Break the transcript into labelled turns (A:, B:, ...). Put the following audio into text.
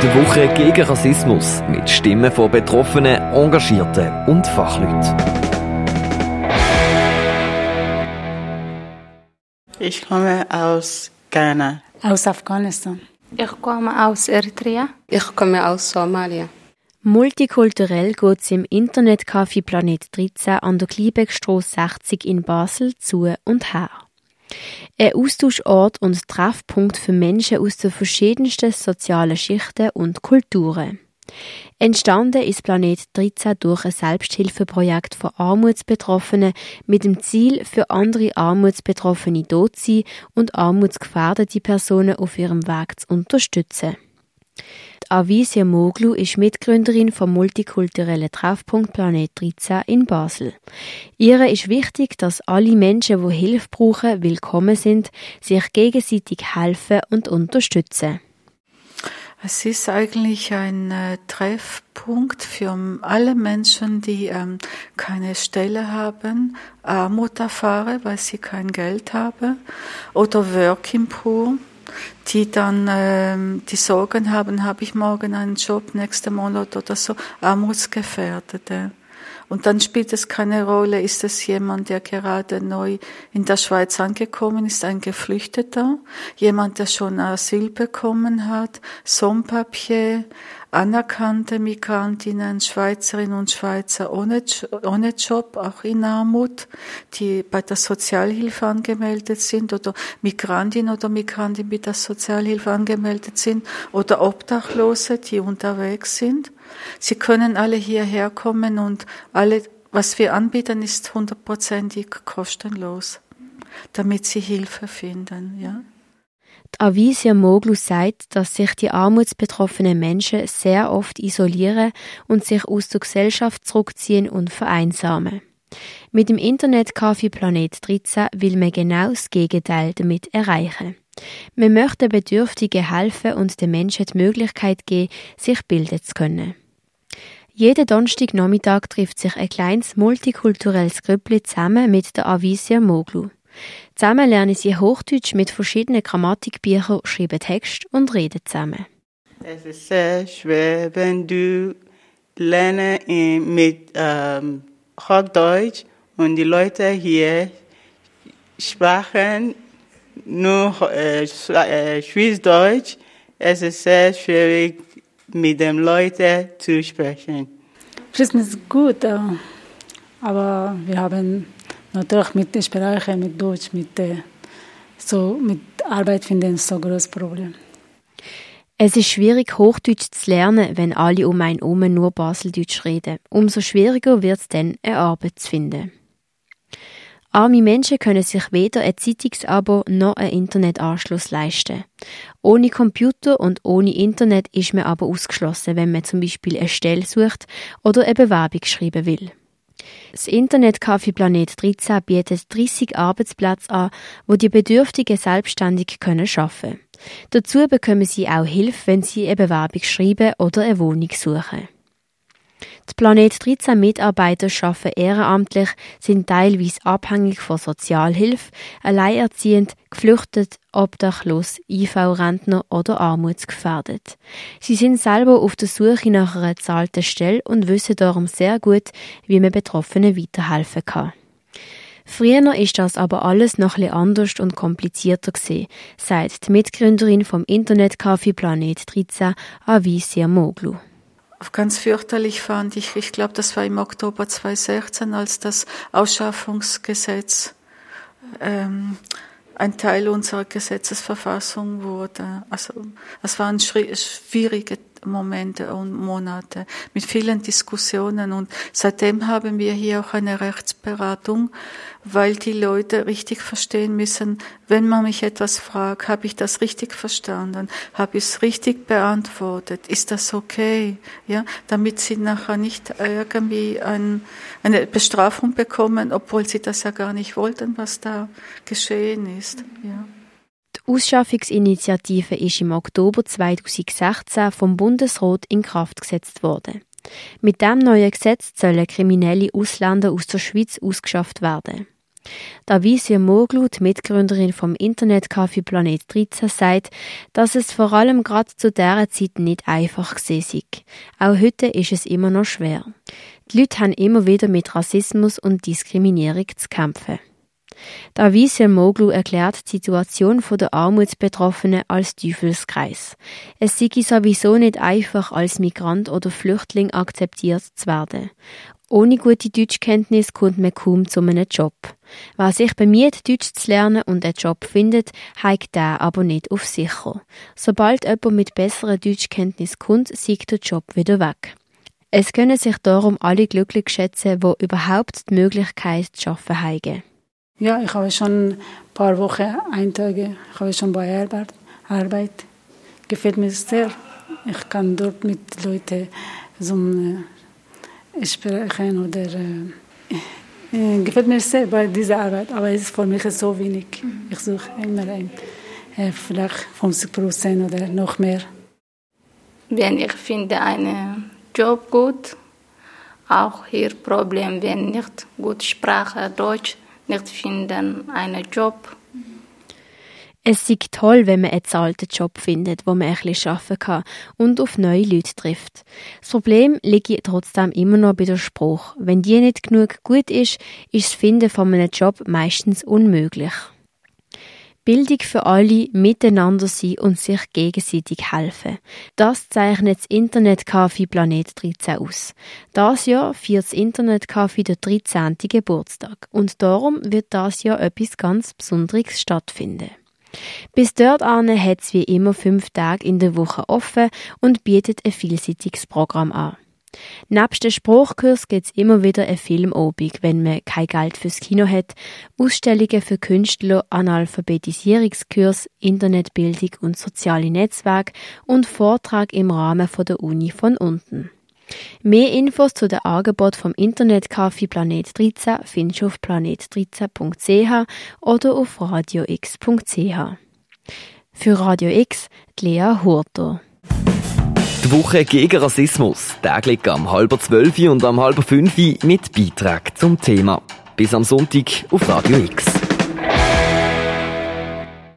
A: Die Woche gegen Rassismus mit Stimmen von Betroffenen, Engagierten und Fachleuten.
B: Ich komme aus Ghana.
C: Aus Afghanistan.
D: Ich komme aus Eritrea.
E: Ich komme aus Somalia.
F: Multikulturell geht es im Internetcafé Planet 13 an der Kliebeckstrasse 60 in Basel zu und her. Ein Austauschort und Treffpunkt für Menschen aus den verschiedensten sozialen Schichten und Kulturen. Entstanden ist Planet 13 durch ein Selbsthilfeprojekt von Armutsbetroffenen mit dem Ziel, für andere Armutsbetroffene dort zu sein und armutsgefährdete Personen auf ihrem Weg zu unterstützen. Avisia Moglu ist Mitgründerin vom multikulturellen Treffpunkt Planet 13 in Basel. Ihre ist wichtig, dass alle Menschen, die Hilfe brauchen, willkommen sind, sich gegenseitig helfen und unterstützen.
G: Es ist eigentlich ein äh, Treffpunkt für alle Menschen, die ähm, keine Stelle haben, Armut erfahren, weil sie kein Geld haben, oder Working Poor, die dann ähm, die Sorgen haben, habe ich morgen einen Job, nächsten Monat oder so, Armutsgefährdete. Und dann spielt es keine Rolle, ist es jemand, der gerade neu in der Schweiz angekommen ist, ein Geflüchteter, jemand, der schon Asyl bekommen hat, Sompapier, anerkannte Migrantinnen, Schweizerinnen und Schweizer ohne, ohne Job, auch in Armut, die bei der Sozialhilfe angemeldet sind oder Migrantinnen oder Migranten mit der Sozialhilfe angemeldet sind oder Obdachlose, die unterwegs sind. Sie können alle hierher kommen und alle, was wir anbieten, ist hundertprozentig kostenlos, damit sie Hilfe finden, ja.
F: Avisia Moglu sagt, dass sich die armutsbetroffenen Menschen sehr oft isolieren und sich aus der Gesellschaft zurückziehen und vereinsamen. Mit dem Internetcafé Planet 13 will man genau das Gegenteil damit erreichen. Wir möchten Bedürftigen helfen und den Menschen die Möglichkeit geben, sich bilden zu können. Jeden Donnerstagnachmittag trifft sich ein kleines multikulturelles Grüppli zusammen mit der Avisia Moglu. Zusammen lernen sie Hochdeutsch mit verschiedenen Grammatikbüchern, schreiben Text und reden zusammen.
B: Es ist sehr schwer, wenn du lernst mit ähm, Hochdeutsch und die Leute hier sprechen nur äh, äh, Schweizerdeutsch. Es ist sehr schwierig, mit den Leuten zu sprechen.
C: Es ist gut, äh, aber wir haben natürlich mit Sprache, mit Deutsch, mit, äh, so, mit Arbeit finden so ein großes Problem.
F: Es ist schwierig, Hochdeutsch zu lernen, wenn alle um einen herum nur Baseldeutsch reden. Umso schwieriger wird es dann, eine Arbeit zu finden. Arme Menschen können sich weder ein Zeitungsabo noch einen Internetanschluss leisten. Ohne Computer und ohne Internet ist man aber ausgeschlossen, wenn man zum Beispiel eine Stelle sucht oder eine Bewerbung schreiben will. Das Internetcafé Planet 13 bietet 30 Arbeitsplätze an, wo die Bedürftigen selbstständig können können. Dazu bekommen sie auch Hilfe, wenn sie eine Bewerbung schreiben oder eine Wohnung suchen. Die Planet 13 Mitarbeiter arbeiten ehrenamtlich, sind teilweise abhängig von Sozialhilfe, alleinerziehend, geflüchtet, obdachlos, IV-Rentner oder armutsgefährdet. Sie sind selber auf der Suche nach einer zahlten Stelle und wissen darum sehr gut, wie man Betroffenen weiterhelfen kann. Früher ist das aber alles noch etwas anders und komplizierter gewesen, sagt die Mitgründerin vom Internetcafé Planet 13, Avisia Moglu.
G: Ganz fürchterlich fand ich, ich glaube, das war im Oktober 2016, als das Ausschaffungsgesetz ähm, ein Teil unserer Gesetzesverfassung wurde. Also es waren schwierige Momente und Monate mit vielen Diskussionen. Und seitdem haben wir hier auch eine Rechtsberatung, weil die Leute richtig verstehen müssen, wenn man mich etwas fragt, habe ich das richtig verstanden, habe ich es richtig beantwortet, ist das okay, ja, damit sie nachher nicht irgendwie ein, eine Bestrafung bekommen, obwohl sie das ja gar nicht wollten, was da geschehen ist, ja.
F: Die Ausschaffungsinitiative ist im Oktober 2016 vom Bundesrat in Kraft gesetzt worden. Mit dem neuen Gesetz sollen kriminelle Ausländer aus der Schweiz ausgeschafft werden. Davisia Moglu, die Mitgründerin vom Internetcafé Planet 13, sagt, dass es vor allem gerade zu dieser Zeit nicht einfach gewesen sei. Auch heute ist es immer noch schwer. Die Leute haben immer wieder mit Rassismus und Diskriminierung zu kämpfen. Davisia Moglu erklärt die Situation der Armutsbetroffenen als Teufelskreis. Es sei sowieso nicht einfach, als Migrant oder Flüchtling akzeptiert zu werden. Ohne gute Deutschkenntnis kommt man kaum zu einem Job. Wer sich bemüht, Deutsch zu lernen und einen Job findet, heigt der aber nicht auf sicher. Sobald jemand mit besserer Deutschkenntnis kommt, siegt der Job wieder weg. Es können sich darum alle glücklich schätzen, wo überhaupt die Möglichkeit zu arbeiten haben.
C: Ja, ich habe schon ein paar Wochen, ein Tage, ich habe schon bei Arbeit, Arbeit. Gefällt mir sehr. Ich kann dort mit Leuten so sprechen oder äh, äh, gefällt mir sehr bei dieser Arbeit, aber es ist für mich so wenig. Mhm. Ich suche immer ein, äh, vielleicht 50 Prozent oder noch mehr.
D: Wenn ich finde einen Job gut, auch hier Problem, wenn nicht gut Sprache Deutsch nicht finden einen Job
F: es ist toll, wenn man einen zahlten Job findet, wo man ein bisschen arbeiten kann und auf neue Leute trifft. Das Problem liegt trotzdem immer noch bei der Spruch. Wenn die nicht genug gut ist, ist das Finden von einem Job meistens unmöglich. Bildung für alle, miteinander sein und sich gegenseitig helfen. Das zeichnet das Internetcafé Planet 13 aus. Das Jahr feiert das Internetcafé den 13. Geburtstag und darum wird das Jahr etwas ganz Besonderes stattfinden. Bis dort hat es wie immer fünf Tage in der Woche offen und bietet ein vielseitiges Programm an. Nebst dem Spruchkurs gibt es immer wieder eine Filmobung, wenn man kein Geld fürs Kino hat, Ausstellungen für Künstler, Analphabetisierungskurs, Internetbildung und soziale Netzwerke und Vortrag im Rahmen der Uni von unten. Mehr Infos zu den Angeboten vom Internetcafé Planet 13 findest du auf planet13.ch oder auf radiox.ch. Für Radio X, Lea Hurter.
A: Die Woche gegen Rassismus, täglich am halber zwölf und am halber fünf mit Beitrag zum Thema. Bis am Sonntag auf Radio X.